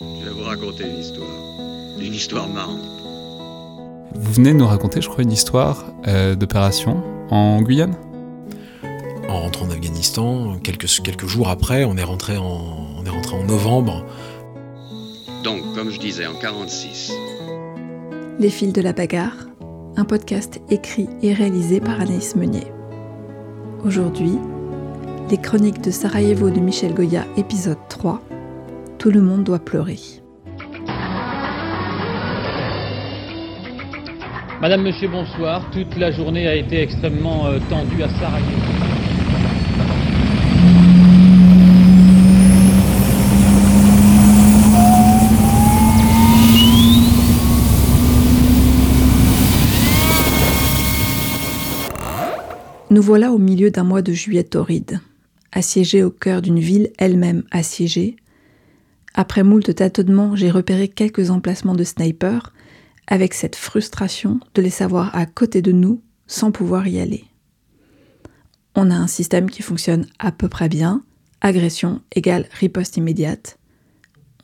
Je vais vous raconter une histoire. Une histoire marrante. Vous venez de nous raconter, je crois, une histoire euh, d'opération en Guyane? En rentrant en Afghanistan, quelques, quelques jours après, on est, rentré en, on est rentré en novembre. Donc, comme je disais, en 46. Les fils de la bagarre, un podcast écrit et réalisé par Anaïs Meunier. Aujourd'hui, les chroniques de Sarajevo de Michel Goya, épisode 3. Tout le monde doit pleurer. Madame, Monsieur, bonsoir. Toute la journée a été extrêmement euh, tendue à Sarajevo. Nous voilà au milieu d'un mois de juillet torride, assiégés au cœur d'une ville elle-même assiégée. Après moult tâtonnements, j'ai repéré quelques emplacements de snipers, avec cette frustration de les savoir à côté de nous sans pouvoir y aller. On a un système qui fonctionne à peu près bien, agression égale riposte immédiate.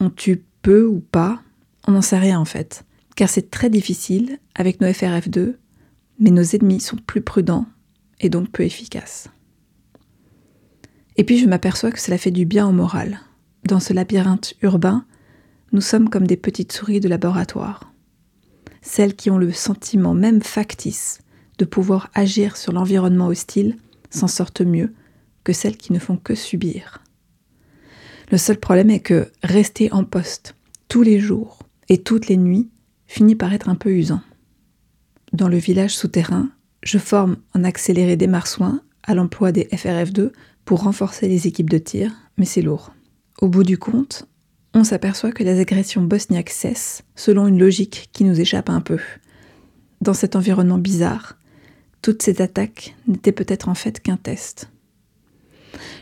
On tue peu ou pas, on n'en sait rien en fait, car c'est très difficile avec nos FRF2, mais nos ennemis sont plus prudents et donc peu efficaces. Et puis je m'aperçois que cela fait du bien au moral. Dans ce labyrinthe urbain, nous sommes comme des petites souris de laboratoire. Celles qui ont le sentiment même factice de pouvoir agir sur l'environnement hostile s'en sortent mieux que celles qui ne font que subir. Le seul problème est que rester en poste tous les jours et toutes les nuits finit par être un peu usant. Dans le village souterrain, je forme en accéléré des marsouins à l'emploi des FRF2 pour renforcer les équipes de tir, mais c'est lourd. Au bout du compte, on s'aperçoit que les agressions bosniaques cessent selon une logique qui nous échappe un peu. Dans cet environnement bizarre, toutes ces attaques n'étaient peut-être en fait qu'un test.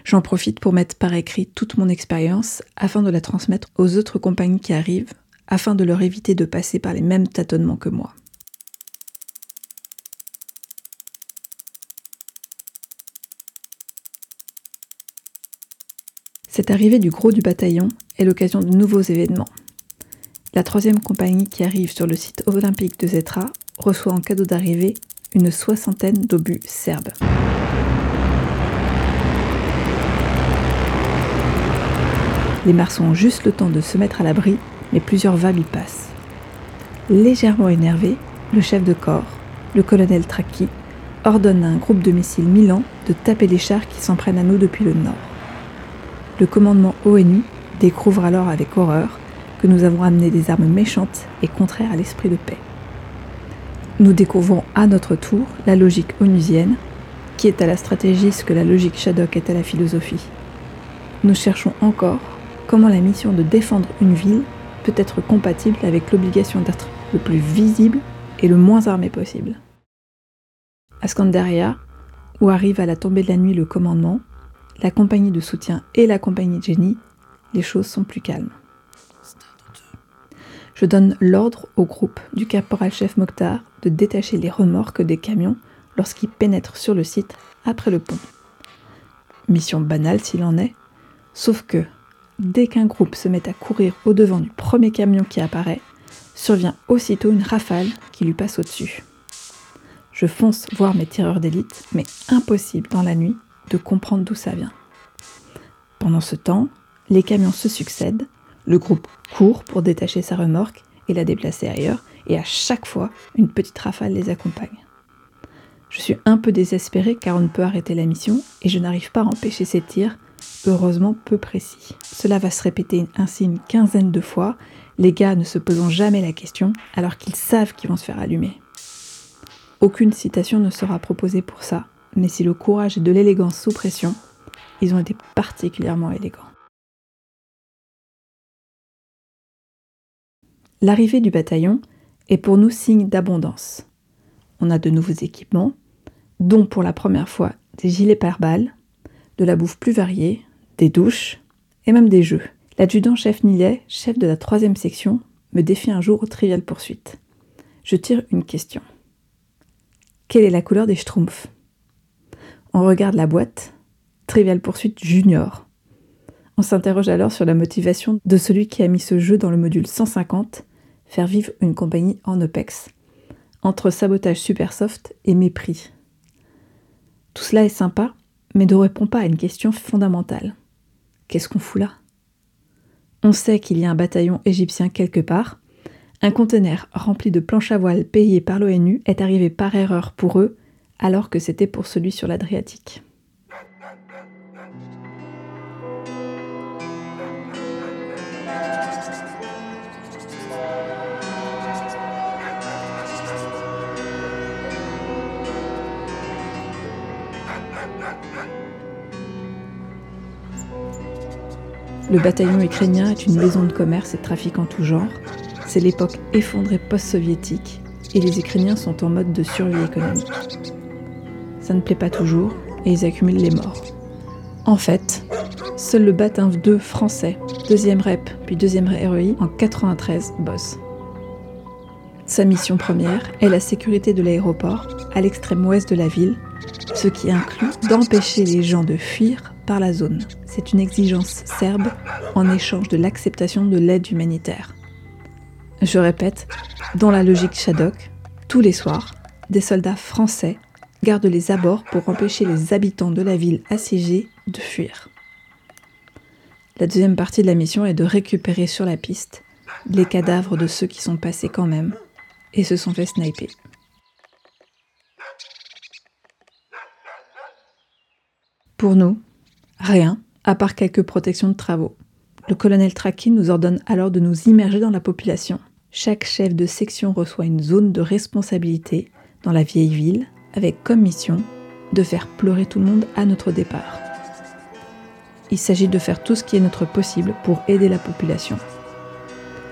J'en profite pour mettre par écrit toute mon expérience afin de la transmettre aux autres compagnies qui arrivent, afin de leur éviter de passer par les mêmes tâtonnements que moi. Cette arrivée du gros du bataillon est l'occasion de nouveaux événements. La troisième compagnie qui arrive sur le site olympique de Zetra reçoit en cadeau d'arrivée une soixantaine d'obus serbes. Les marsons ont juste le temps de se mettre à l'abri, mais plusieurs vagues y passent. Légèrement énervé, le chef de corps, le colonel Traki, ordonne à un groupe de missiles Milan de taper les chars qui s'en prennent à nous depuis le nord. Le commandement ONU découvre alors avec horreur que nous avons amené des armes méchantes et contraires à l'esprit de paix. Nous découvrons à notre tour la logique onusienne, qui est à la stratégie ce que la logique Shadok est à la philosophie. Nous cherchons encore comment la mission de défendre une ville peut être compatible avec l'obligation d'être le plus visible et le moins armé possible. À Scandaria, où arrive à la tombée de la nuit le commandement, la compagnie de soutien et la compagnie de génie, les choses sont plus calmes. Je donne l'ordre au groupe du caporal-chef Mokhtar de détacher les remorques des camions lorsqu'ils pénètrent sur le site après le pont. Mission banale s'il en est, sauf que dès qu'un groupe se met à courir au-devant du premier camion qui apparaît, survient aussitôt une rafale qui lui passe au-dessus. Je fonce voir mes tireurs d'élite, mais impossible dans la nuit de comprendre d'où ça vient. Pendant ce temps, les camions se succèdent, le groupe court pour détacher sa remorque et la déplacer ailleurs, et à chaque fois, une petite rafale les accompagne. Je suis un peu désespéré car on ne peut arrêter la mission et je n'arrive pas à empêcher ces tirs, heureusement peu précis. Cela va se répéter ainsi une quinzaine de fois, les gars ne se posant jamais la question alors qu'ils savent qu'ils vont se faire allumer. Aucune citation ne sera proposée pour ça, mais si le courage et de l'élégance sous pression, ils ont été particulièrement élégants. L'arrivée du bataillon est pour nous signe d'abondance. On a de nouveaux équipements, dont pour la première fois des gilets pare-balles, de la bouffe plus variée, des douches et même des jeux. L'adjudant-chef Nilet, chef de la troisième section, me défie un jour aux triviales poursuites. Je tire une question. Quelle est la couleur des schtroumpfs? On regarde la boîte. Trivial poursuite junior. On s'interroge alors sur la motivation de celui qui a mis ce jeu dans le module 150, faire vivre une compagnie en OPEX, entre sabotage super soft et mépris. Tout cela est sympa, mais ne répond pas à une question fondamentale. Qu'est-ce qu'on fout là? On sait qu'il y a un bataillon égyptien quelque part. Un conteneur rempli de planches à voile payées par l'ONU est arrivé par erreur pour eux, alors que c'était pour celui sur l'Adriatique. Le bataillon ukrainien est une maison de commerce et de trafic en tout genre. C'est l'époque effondrée post-soviétique et les Ukrainiens sont en mode de survie économique. Ça ne plaît pas toujours et ils accumulent les morts. En fait, seul le Batin 2 français, deuxième rep puis deuxième REI en 93 bosse. Sa mission première est la sécurité de l'aéroport à l'extrême ouest de la ville, ce qui inclut d'empêcher les gens de fuir par la zone. C'est une exigence serbe en échange de l'acceptation de l'aide humanitaire. Je répète, dans la logique Shadok, tous les soirs, des soldats français gardent les abords pour empêcher les habitants de la ville assiégée de fuir. La deuxième partie de la mission est de récupérer sur la piste les cadavres de ceux qui sont passés quand même et se sont fait sniper. Pour nous, Rien, à part quelques protections de travaux. Le colonel Trakin nous ordonne alors de nous immerger dans la population. Chaque chef de section reçoit une zone de responsabilité dans la vieille ville, avec comme mission de faire pleurer tout le monde à notre départ. Il s'agit de faire tout ce qui est notre possible pour aider la population.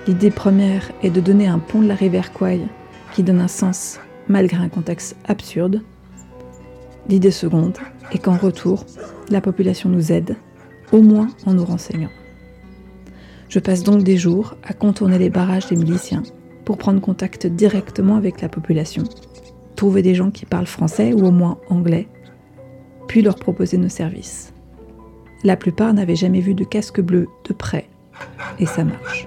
L'idée première est de donner un pont de la rivière Kwai qui donne un sens malgré un contexte absurde. L'idée seconde est qu'en retour, la population nous aide, au moins en nous renseignant. Je passe donc des jours à contourner les barrages des miliciens pour prendre contact directement avec la population, trouver des gens qui parlent français ou au moins anglais, puis leur proposer nos services. La plupart n'avaient jamais vu de casque bleu de près, et ça marche.